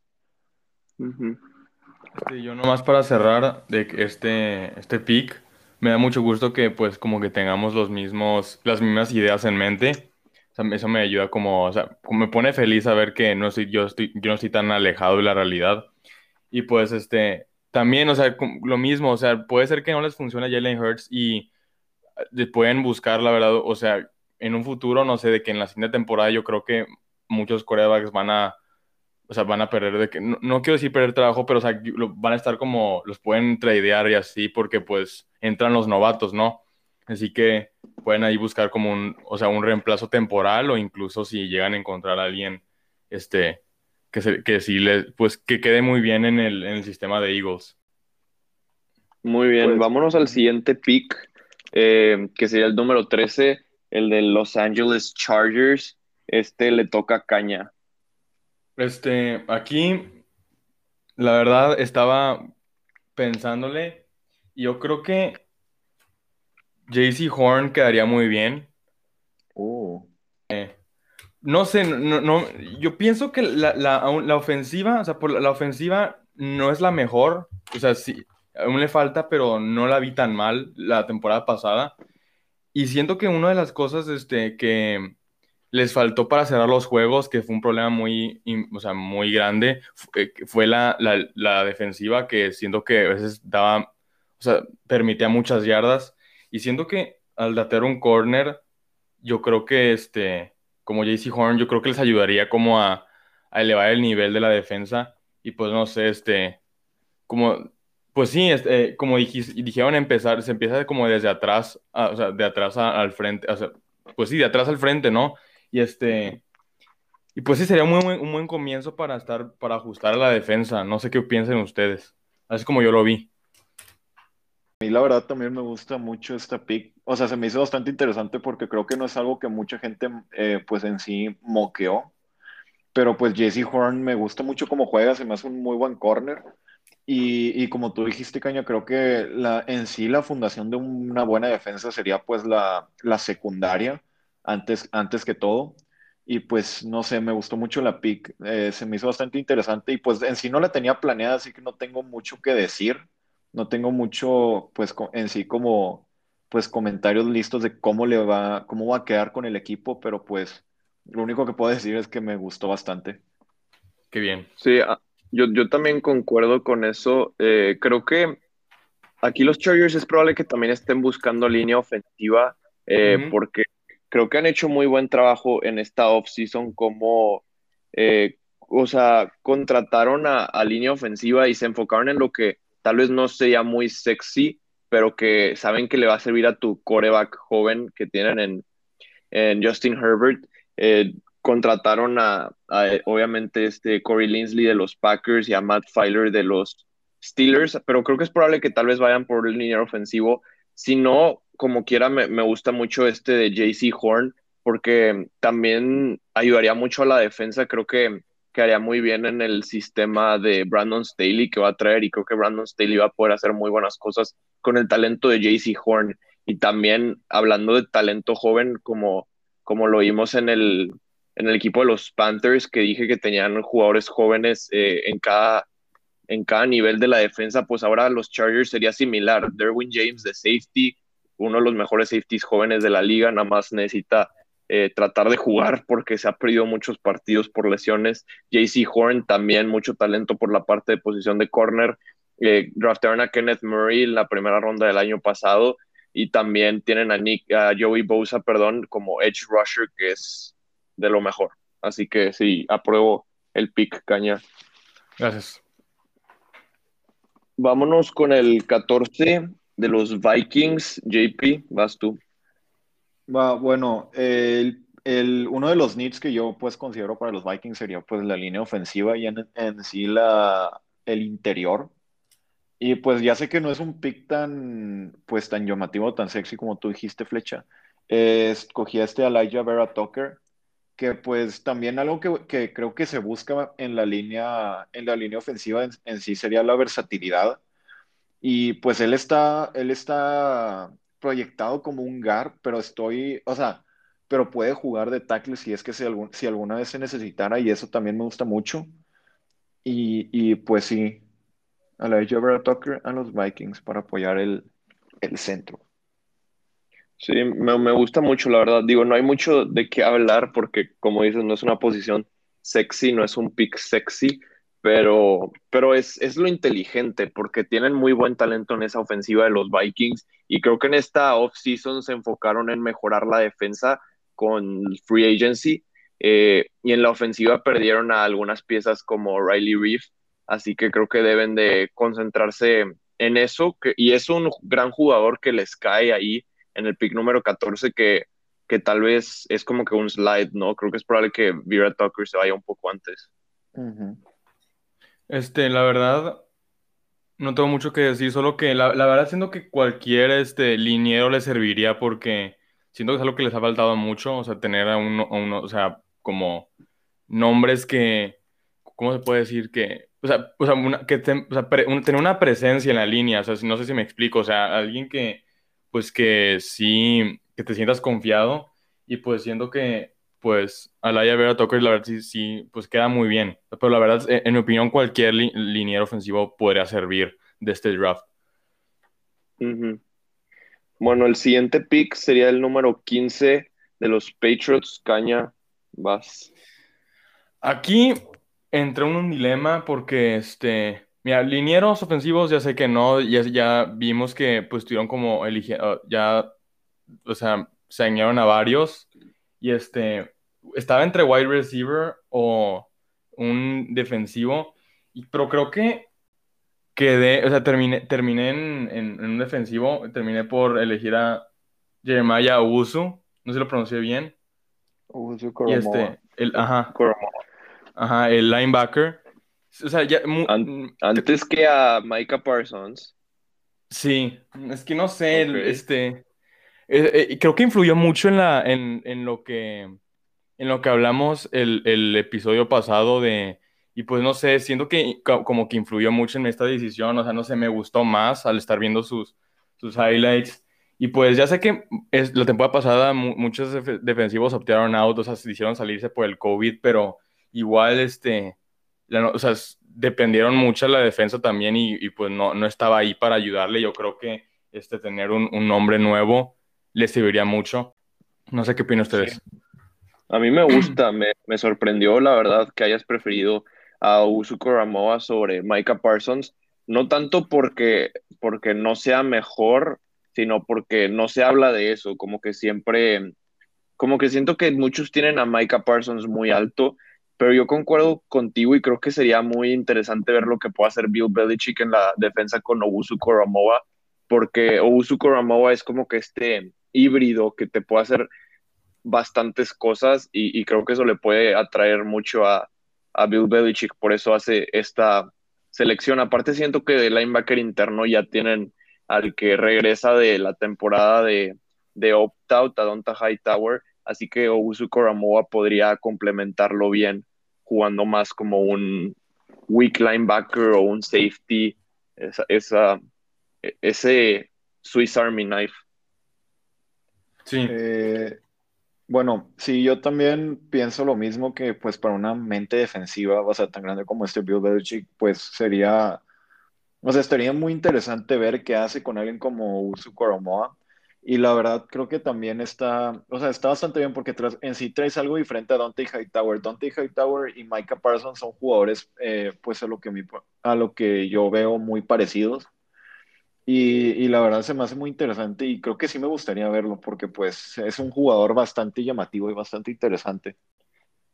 Este, yo nomás para cerrar de este este pick me da mucho gusto que pues como que tengamos los mismos las mismas ideas en mente. eso me ayuda como, o sea, me pone feliz saber que no estoy, yo, estoy, yo no estoy tan alejado de la realidad. Y pues este, también, o sea, lo mismo, o sea, puede ser que no les funcione Jalen Hurts y eh, pueden buscar, la verdad, o sea, en un futuro, no sé, de que en la siguiente temporada yo creo que muchos corebacks van a, o sea, van a perder, de que, no, quiero decir perder trabajo, pero, o sea, van a estar como, los pueden tradear y así, porque pues entran los novatos, ¿no? Así que pueden ahí buscar como un, o sea, un reemplazo temporal o incluso si llegan a encontrar a alguien, este, que, que sí le, pues que quede muy bien en el, en el sistema de Eagles. Muy bien, pues, vámonos al siguiente pick, eh, que sería el número 13, el de Los Angeles Chargers. Este le toca caña. Este, aquí, la verdad, estaba pensándole, yo creo que JC Horn quedaría muy bien. No sé, no, no, yo pienso que la, la, la ofensiva, o sea, por la, ofensiva no es la mejor, o sea, sí, aún le falta, pero no la vi tan mal la temporada pasada. Y siento que una de las cosas este, que les faltó para cerrar los juegos, que fue un problema muy, o sea, muy grande, eh, fue la, la, la, defensiva, que siento que a veces daba, o sea, permitía muchas yardas. Y siento que al datear un corner, yo creo que este como JC Horn, yo creo que les ayudaría como a, elevar el nivel de la defensa. Y pues no sé, este, como, pues sí, este, como dijeron empezar, se empieza como desde atrás, o sea, de atrás al frente, o pues sí, de atrás al frente, ¿no? Y este, y pues sí, sería un buen, un buen comienzo para estar, para ajustar a la defensa. No sé qué piensen ustedes. Así como yo lo vi. Mí la verdad también me gusta mucho esta pick. O sea, se me hizo bastante interesante porque creo que no es algo que mucha gente eh, pues en sí moqueó. Pero pues Jesse Horn me gusta mucho cómo juega, se me hace un muy buen corner. Y, y, como tú dijiste, Caña, creo que la, en sí la fundación de una buena defensa sería pues la, la secundaria antes, antes que todo. Y pues no sé, me gustó mucho la pick, eh, se me hizo bastante interesante y pues en sí no la tenía planeada, así que no tengo mucho que decir no tengo mucho, pues, en sí como, pues, comentarios listos de cómo le va, cómo va a quedar con el equipo, pero pues, lo único que puedo decir es que me gustó bastante. Qué bien. Sí, ah, yo, yo también concuerdo con eso. Eh, creo que aquí los Chargers es probable que también estén buscando línea ofensiva, eh, porque creo que han hecho muy buen trabajo en esta offseason como, eh, o sea, contrataron a, a, línea ofensiva y se enfocaron en lo que tal vez no sea muy sexy, pero que saben que le va a servir a tu coreback joven que tienen en, Justin Herbert. Eh, contrataron a, obviamente, este Corey Linsley de los Packers y a Matt Filer de los Steelers, pero creo que es probable que tal vez vayan por el línea ofensivo. Si no, como quiera, me, me gusta mucho este de JC Horn, porque también ayudaría mucho a la defensa. Creo que quedaría muy bien en el sistema de Brandon Staley que va a traer y creo que Brandon Staley va a poder hacer muy buenas cosas con el talento de JC Horn y también hablando de talento joven como, como lo vimos en el, en el equipo de los Panthers, que dije que tenían jugadores jóvenes eh, en, cada, en cada nivel de la defensa, pues ahora los Chargers sería similar. Derwin James de safety, uno de los mejores safeties jóvenes de la liga, nada más necesita eh, tratar de jugar porque se ha perdido muchos partidos por lesiones. JC Horn también mucho talento por la parte de posición de corner. Eh, draftaron a Kenneth Murray en la primera ronda del año pasado y también tienen a Nick, a Joey Bosa, perdón, como edge rusher que es de lo mejor. Así que sí, apruebo el pick, Caña. Gracias. Vámonos con el 14 de los Vikings. JP, vas tú bueno, el, uno de los needs que yo pues considero para los Vikings sería pues la línea ofensiva y en, sí la, el interior. Y pues ya sé que no es un pick tan pues tan llamativo, tan sexy como tú dijiste, Flecha. escogí a este Elijah Vera Tucker, que pues también algo que, creo que se busca en la línea, en la línea ofensiva en, en sí sería la versatilidad. Y pues él está, él está proyectado como un GAR, pero estoy, o sea, pero puede jugar de tackle si es que si, alguna vez se necesitara y eso también me gusta mucho. Y, y pues sí, a la Vera Tucker a los Vikings para apoyar el, el centro. Sí, me, me, gusta mucho, la verdad. Digo, no hay mucho de qué hablar porque, como dices, no es una posición sexy, no es un pick sexy, pero, pero es, es, lo inteligente porque tienen muy buen talento en esa ofensiva de los Vikings y creo que en esta offseason se enfocaron en mejorar la defensa con free agency eh, y en la ofensiva perdieron a algunas piezas como Riley Reef, así que creo que deben de concentrarse en eso y es un gran jugador que les cae ahí en el pick número 14 que, que tal vez es como que un slide, ¿no? Creo que es probable que Vera Tucker se vaya un poco antes. Este, la verdad, no tengo mucho que decir, solo que la, verdad siento que cualquier este, liniero le serviría porque siento que es algo que les ha faltado mucho, o sea, tener a uno, uno o sea, como nombres que, ¿cómo se puede decir? Que, o sea, o sea, que tener una presencia en la línea, o sea, no sé si me explico, o sea, alguien que, pues que sí, que te sientas confiado y pues siento que pues Alaya Vera Tucker, la verdad sí, sí, pues queda muy bien. Pero la verdad, en mi opinión, cualquier liniero ofensivo podría servir de este draft. Bueno, el siguiente pick sería el número 15 de los Patriots. Caña, vas. Aquí entré en un dilema porque, este, mira, linieros ofensivos ya sé que no, ya, ya vimos que pues tuvieron como eligiendo, ya, o sea, se añadieron a varios y este, estaba entre wide receiver o un defensivo, y, pero creo que quedé, o sea, terminé, terminé en, un defensivo, terminé por elegir a Jeremiah Usu, no sé si lo pronuncié bien. Usu y este, el, ajá, ajá, el linebacker. O sea, ya, antes que a Micah Parsons. Sí, es que no sé, este, eh, eh, creo que influyó mucho en, la, en, lo que, en lo que hablamos el, episodio pasado de, y pues no sé, siento que como que influyó mucho en esta decisión, o sea, no sé, me gustó más al estar viendo sus, highlights. Y pues ya sé que la temporada pasada muchos defensivos optaron out, o sea, se hicieron salirse por el COVID, pero igual, este, o sea, dependieron mucho la defensa también y, pues no, no estaba ahí para ayudarle. Yo creo que este, tener un nombre nuevo les serviría mucho. No sé qué opinan ustedes. A mí me gusta, me, sorprendió la verdad que hayas preferido a Usuko Ramoa sobre Micah Parsons, no tanto porque, porque no sea mejor, sino porque no se habla de eso, como que siempre, como que siento que muchos tienen a Micah Parsons muy alto, pero yo concuerdo contigo y creo que sería muy interesante ver lo que puede hacer Bill Belichick en la defensa con Obusu Ramoa, porque Obusu Ramoa es como que este híbrido que te puede hacer bastantes cosas y, creo que eso le puede atraer mucho a, Bill Belichick, por eso hace esta selección. Aparte siento que de linebacker interno ya tienen al que regresa de la temporada de, opt-out a Donta Hightower, así que Obusu Koramoa podría complementarlo bien jugando más como un weak linebacker o un safety, esa, ese Swiss Army knife. Sí. Eh, Bueno, sí, yo también pienso lo mismo que pues para una mente defensiva, o sea, tan grande como este Bill Belichick, pues sería, o sea, estaría muy interesante ver qué hace con alguien como Usu Koromoa. Y la verdad, creo que también está, o sea, está bastante bien porque en sí traes algo diferente a Dante Hightower. Dante Hightower y Micah Parsons son jugadores, eh, pues a lo que, a lo que yo veo muy parecidos. Y, la verdad se me hace muy interesante y creo que sí me gustaría verlo porque pues es un jugador bastante llamativo y bastante interesante.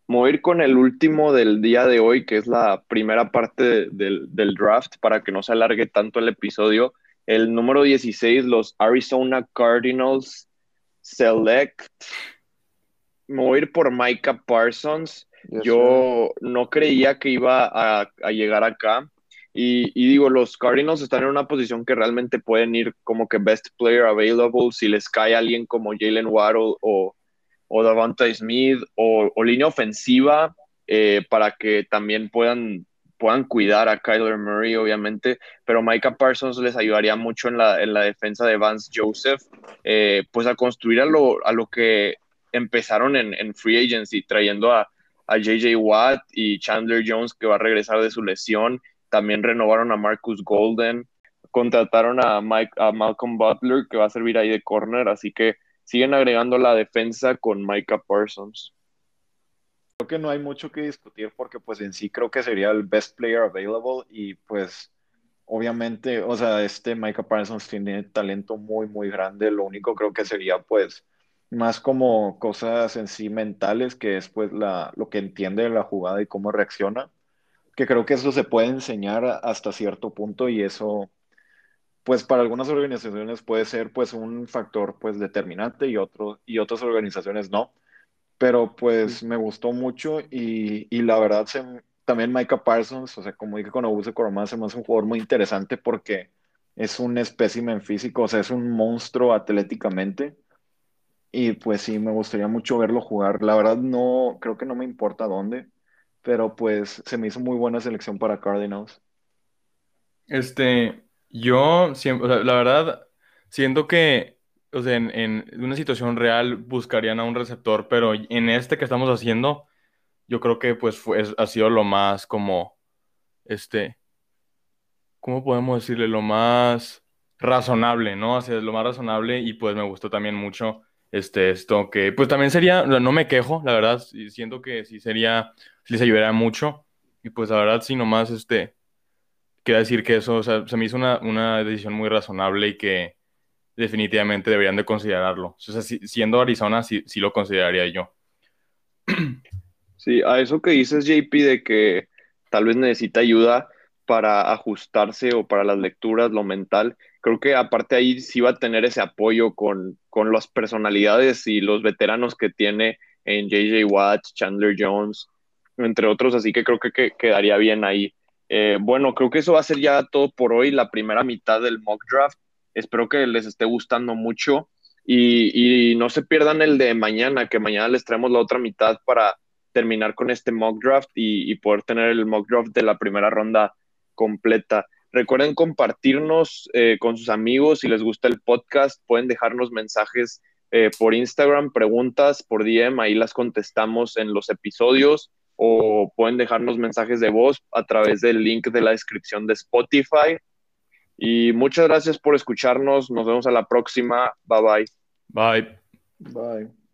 Ir con el último del día de hoy, que es la primera parte del, del draft, para que no se alargue tanto el episodio. El número 16, los Arizona Cardinals Select. Ir por Micah Parsons. Yo no creía que iba a, a llegar acá y, digo, los Cardinals están en una posición que realmente pueden ir como que best player available si les cae alguien como Jalen Waddle o, o Davante Smith o, línea ofensiva eh, para que también puedan, puedan cuidar a Kyler Murray, obviamente, pero Micah Parsons les ayudaría mucho en la, en la defensa de Vance Joseph, eh, pues a construir a lo, a lo que empezaron en, free agency, trayendo a, a JJ Watt y Chandler Jones que va a regresar de su lesión también renovaron a Marcus Golden, contrataron a, Mike, a Malcolm Butler, que va a servir ahí de corner, así que siguen agregando la defensa con Micah Parsons. Creo que no hay mucho que discutir porque pues en sí creo que sería el best player available y pues obviamente, o sea, este Micah Parsons tiene talento muy, muy grande, lo único creo que sería pues más como cosas en sí mentales, que es pues la, lo que entiende de la jugada y cómo reacciona que creo que eso se puede enseñar hasta cierto punto y eso, pues para algunas organizaciones puede ser pues un factor pues determinante y, otro, y otras organizaciones no. Pero pues me gustó mucho y, y la verdad se, también Micah Parsons, o sea, como dije con Augusto Coromán, se me hace un jugador muy interesante porque es un espécimen físico, o sea, es un monstruo atléticamente. Y pues sí, me gustaría mucho verlo jugar. La verdad no, creo que no me importa dónde pero pues se me hizo muy buena selección para Cardinals. Este, yo siempre, la verdad, siento que, o sea, en, una situación real buscarían a un receptor, pero en este que estamos haciendo, yo creo que pues fue, ha sido lo más como, este, ¿cómo podemos decirle? Lo más razonable, ¿no? O sea, lo más razonable y pues me gustó también mucho este, esto que, pues también sería, no me quejo, la verdad, siento que sí sería les ayudaría mucho. Y pues la verdad, sí, nomás, este, quiero decir que eso, o sea, se me hizo una, una decisión muy razonable y que definitivamente deberían de considerarlo. O sea, siendo Arizona, sí, sí lo consideraría yo. Sí, a eso que dices, JP, de que tal vez necesita ayuda para ajustarse o para las lecturas, lo mental. Creo que aparte ahí sí va a tener ese apoyo con, con las personalidades y los veteranos que tiene en JJ Watt, Chandler Jones, entre otros, así que creo que, quedaría bien ahí. Eh, bueno, creo que eso va a ser ya todo por hoy, la primera mitad del mock draft. Espero que les esté gustando mucho y, no se pierdan el de mañana, que mañana les traemos la otra mitad para terminar con este mock draft y, poder tener el mock draft de la primera ronda completa. Recuerden compartirnos eh, con sus amigos si les gusta el podcast, pueden dejarnos mensajes eh, por Instagram, preguntas por DM, ahí las contestamos en los episodios o pueden dejarnos mensajes de voz a través del link de la descripción de Spotify. Y muchas gracias por escucharnos. Nos vemos a la próxima. Bye bye. Bye. Bye.